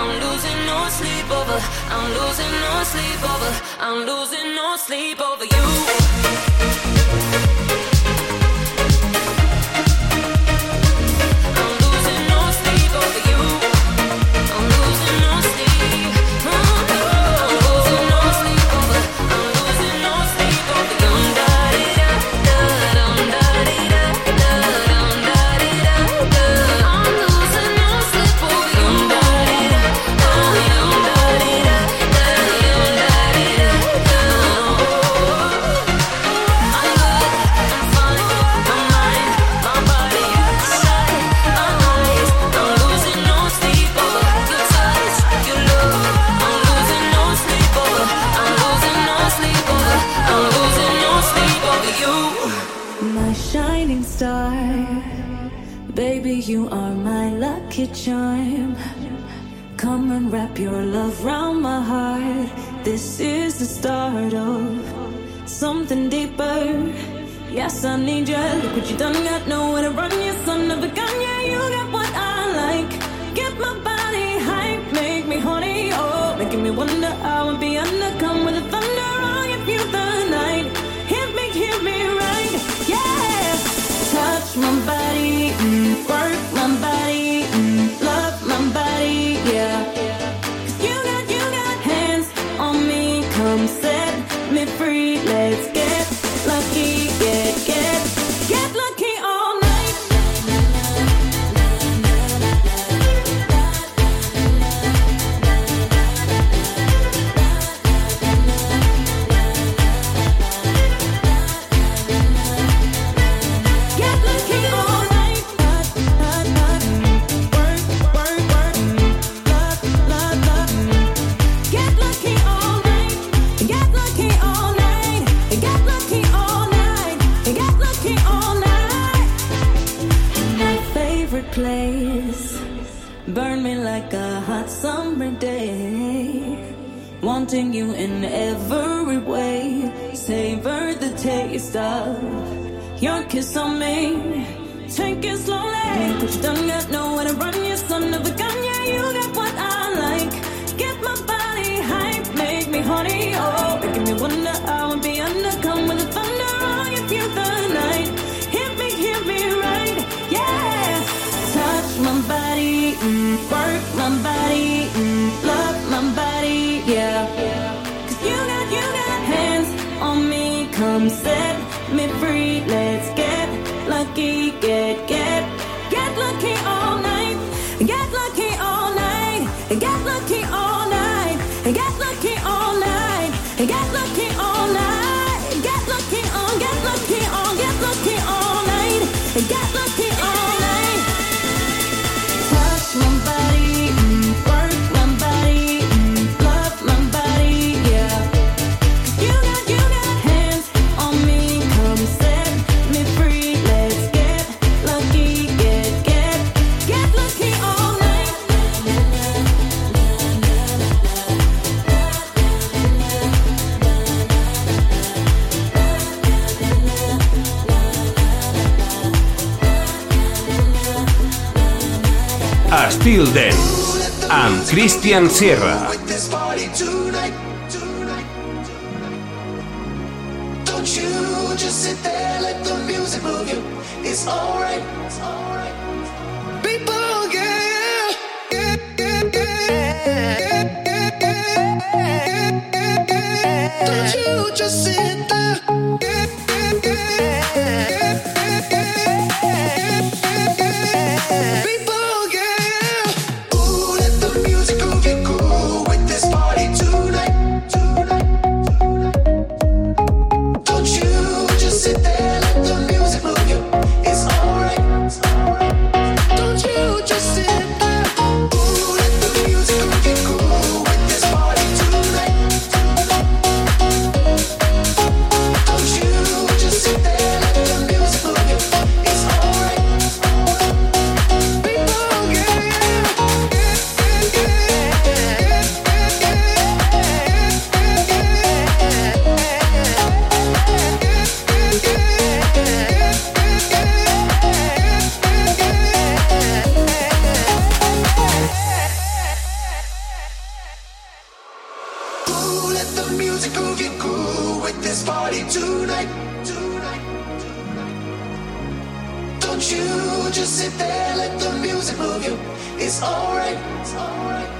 I'm losing no sleep over. I'm losing no sleep over. I'm losing no sleep over you. chime. Come and wrap your love round my heart. This is the start of something deeper. Yes, I need you. Look what you done, got nowhere to run. Cristian Sierra. musical, get cool with this party tonight. tonight, tonight. Don't you just sit there, let the music move you. It's alright, it's alright.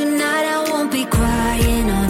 tonight I won't be crying.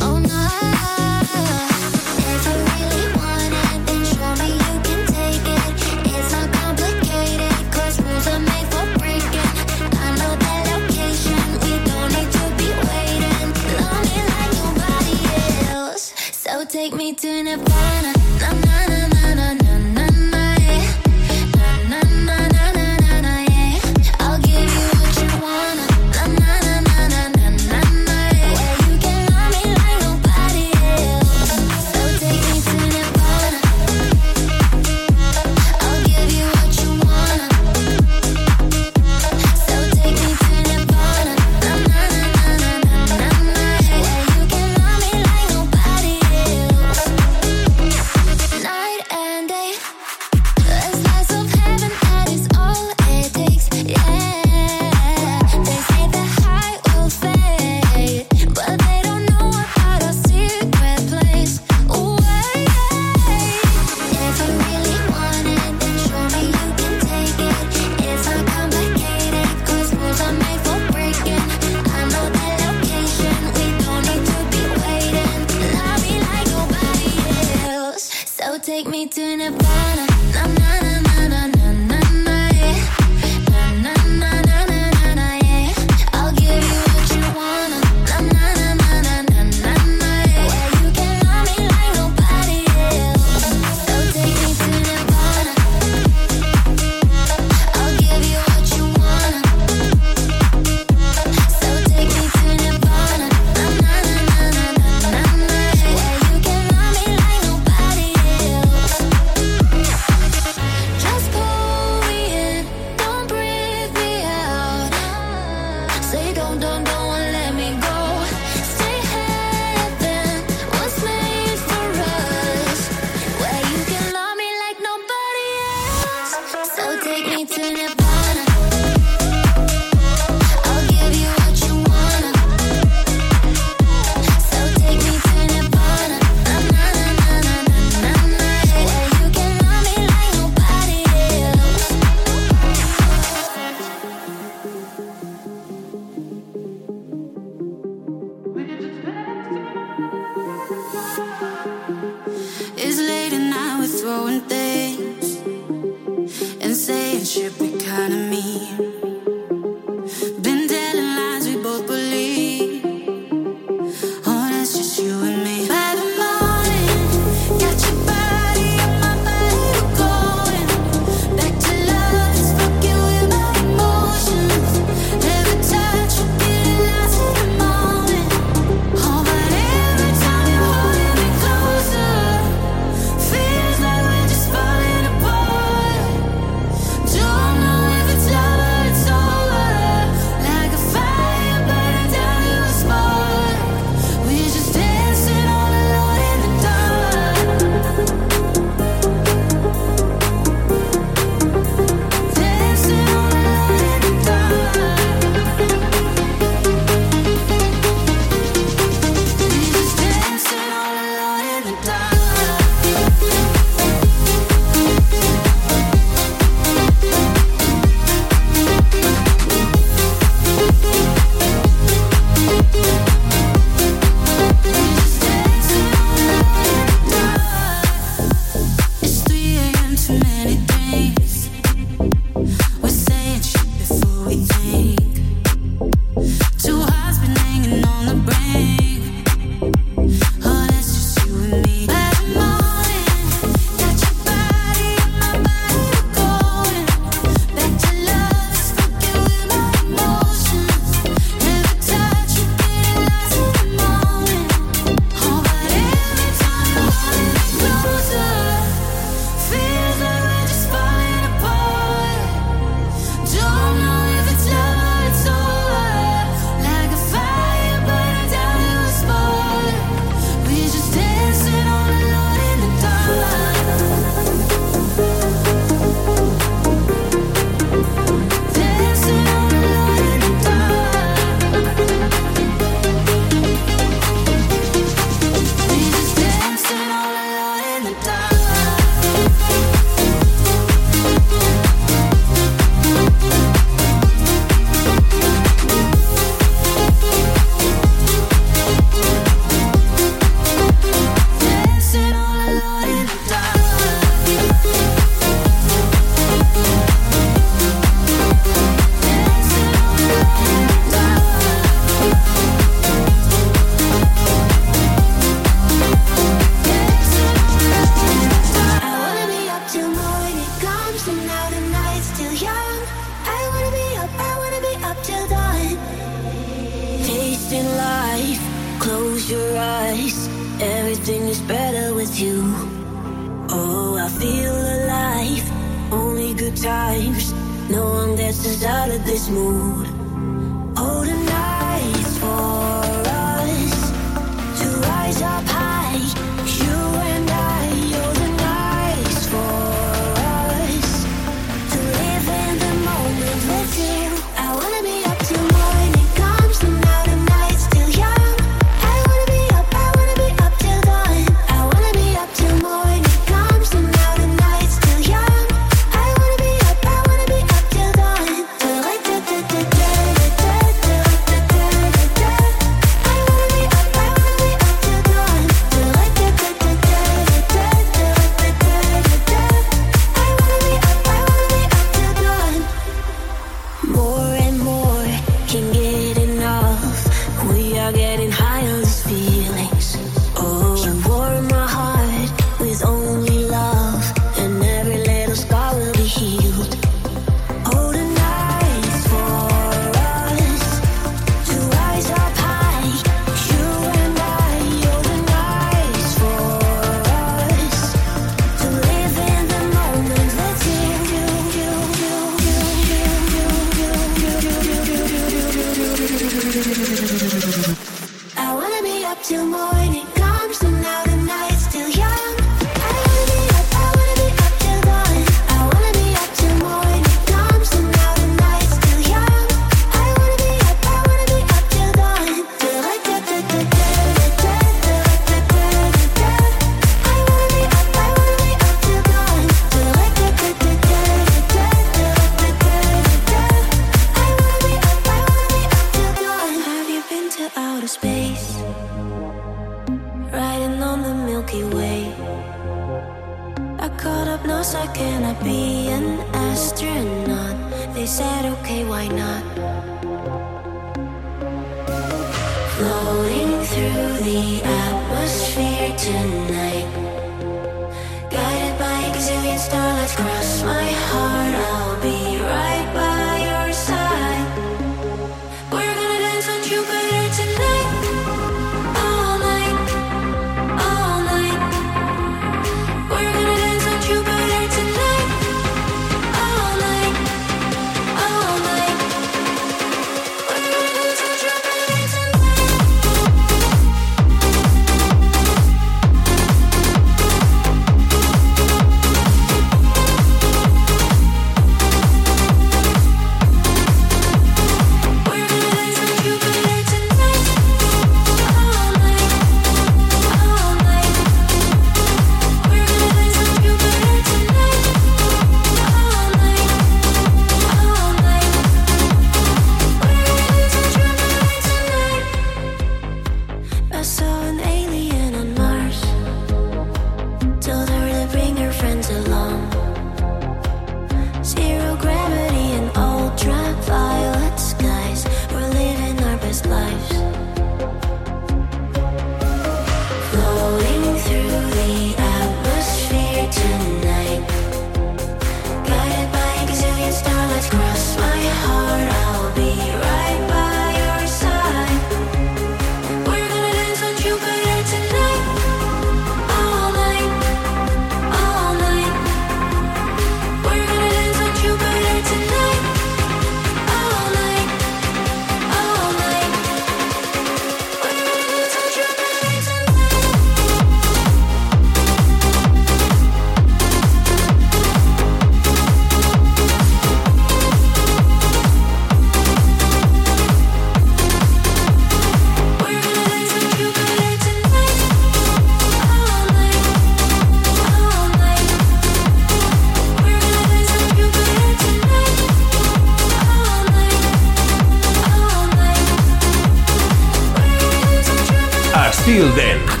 Still Then.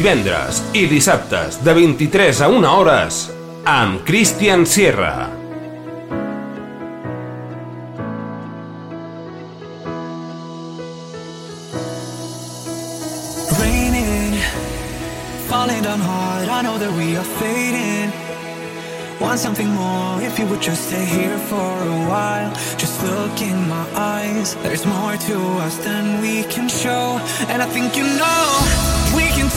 divendres i dissabtes de 23 a 1 hores amb Christian Sierra. Raining, falling down hard, I know that we are fading. Want something more if you would just stay here for a while. Just look in my eyes. There's more to us than we can show. And I think you know.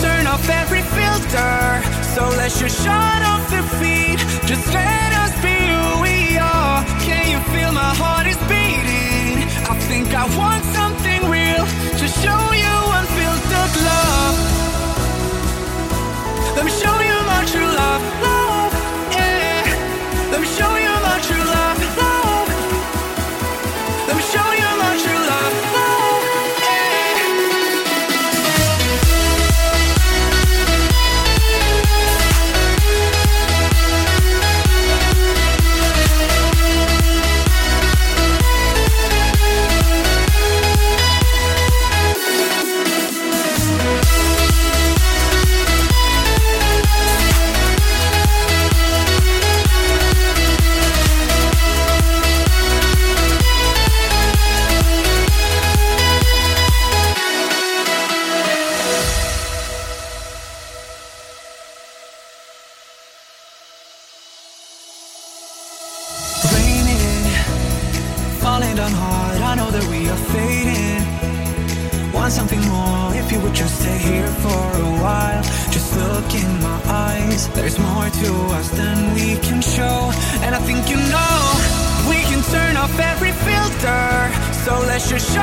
turn off every filter. So let's just shut off the feed. Just let us be who we are. Can you feel my heart is beating? I think I want something real to show you unfiltered love. Let me show you my true love.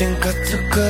think I took a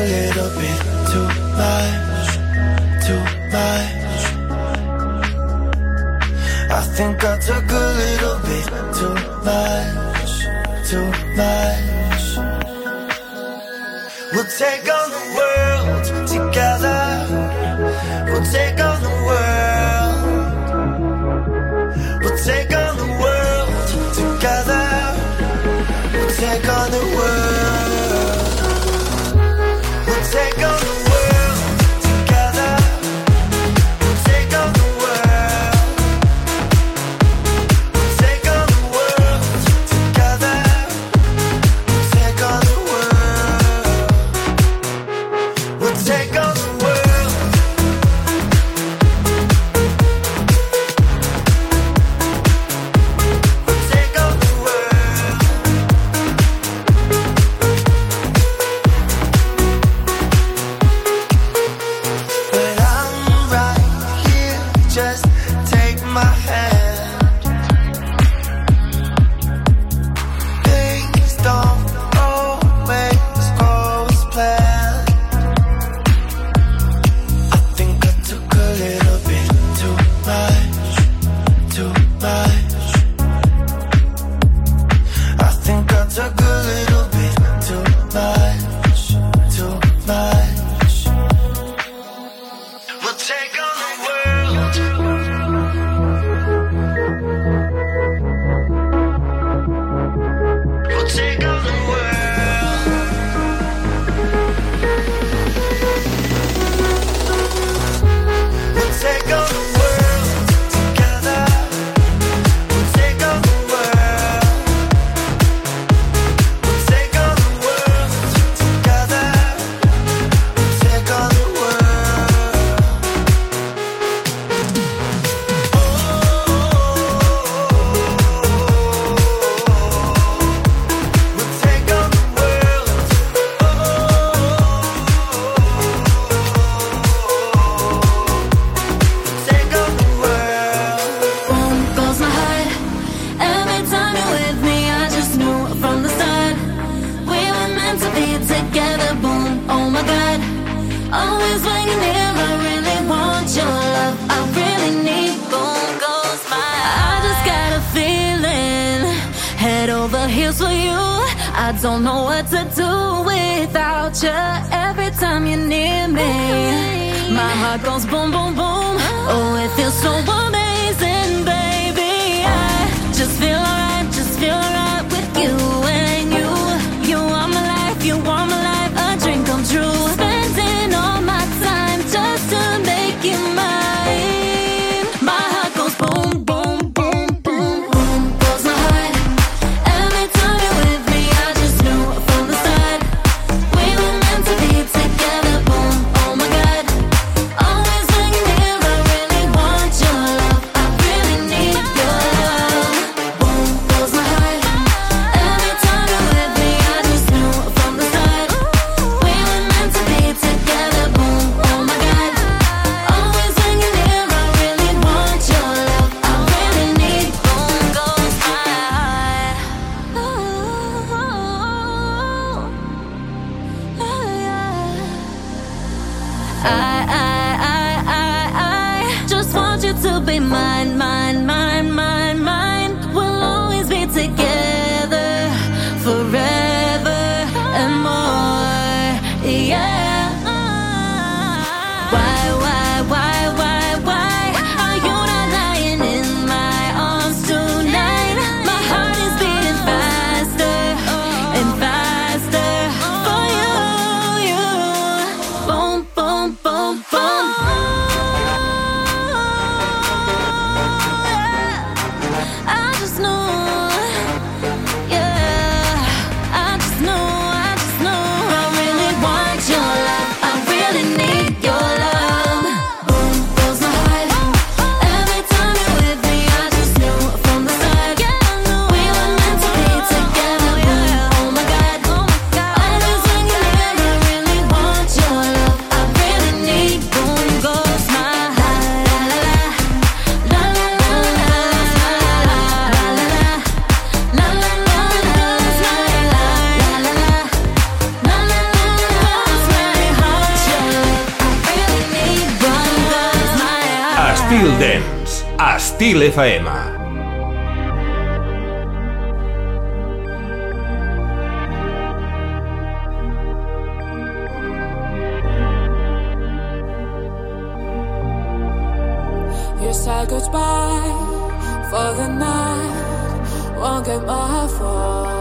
won't my phone.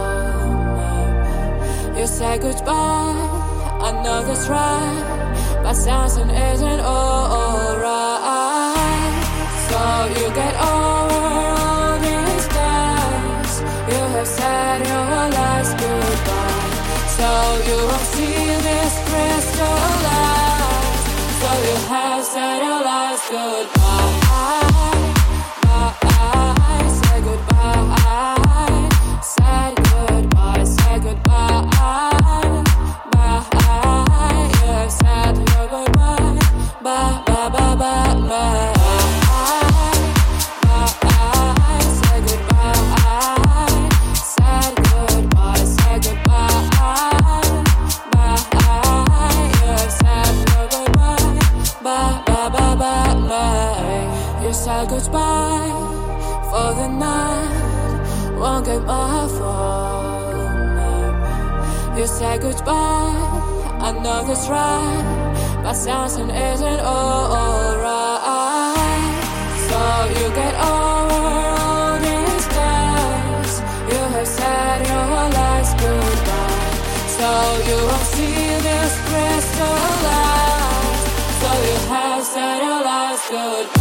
You said goodbye, I know that's right, but something isn't alright. So you get over all these days. You have said your last goodbye, so you won't see this crystal light. So you have said your last goodbye. Goodbye. That's right, but something isn't alright. So you get over all these days. You have said your last goodbye, so you won't see this crystal light. So you have said your last goodbye.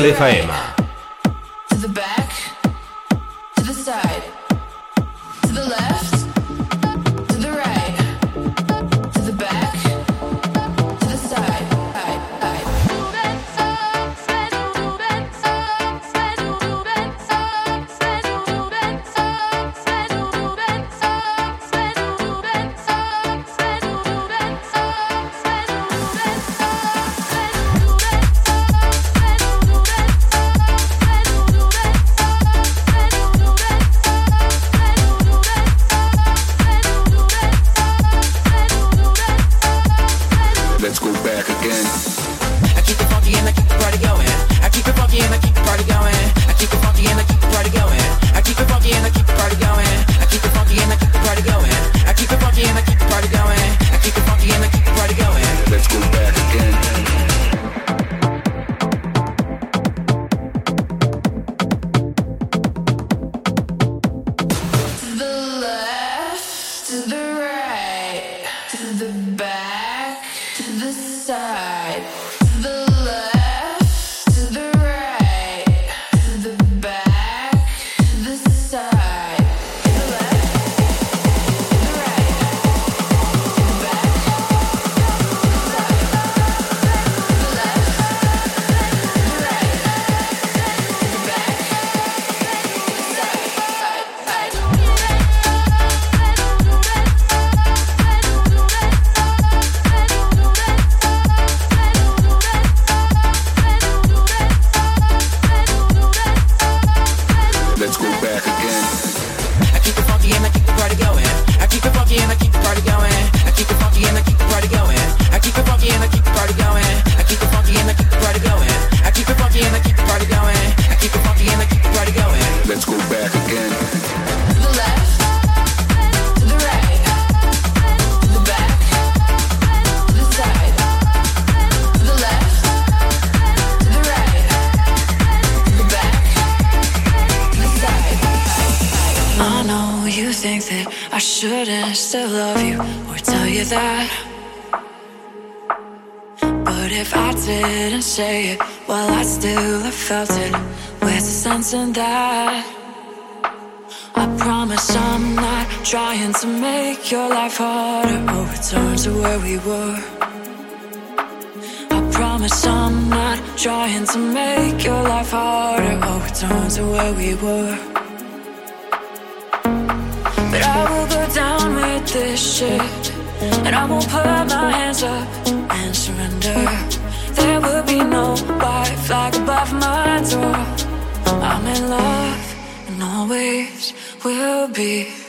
Eagle FM. Where we were. I promise I'm not trying to make your life harder oh, or return to where we were. But I will go down with this shit. And I won't put my hands up and surrender. There will be no white flag above my door. I'm in love and always will be.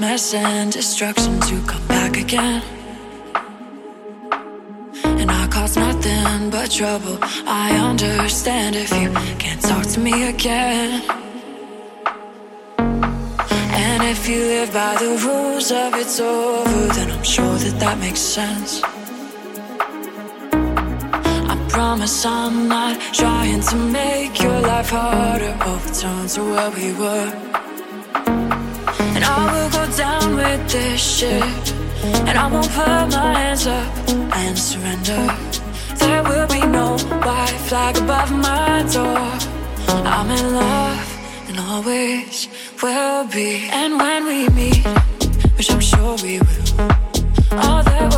Mess and destruction to come back again. And I caused nothing but trouble. I understand if you can't talk to me again. And if you live by the rules of it's over, then I'm sure that that makes sense. I promise I'm not trying to make your life harder or return to where we were. And I will with this shit. And I won't put my hands up and surrender. There will be no white flag above my door. I'm in love and always will be. And when we meet, which I'm sure we will, all there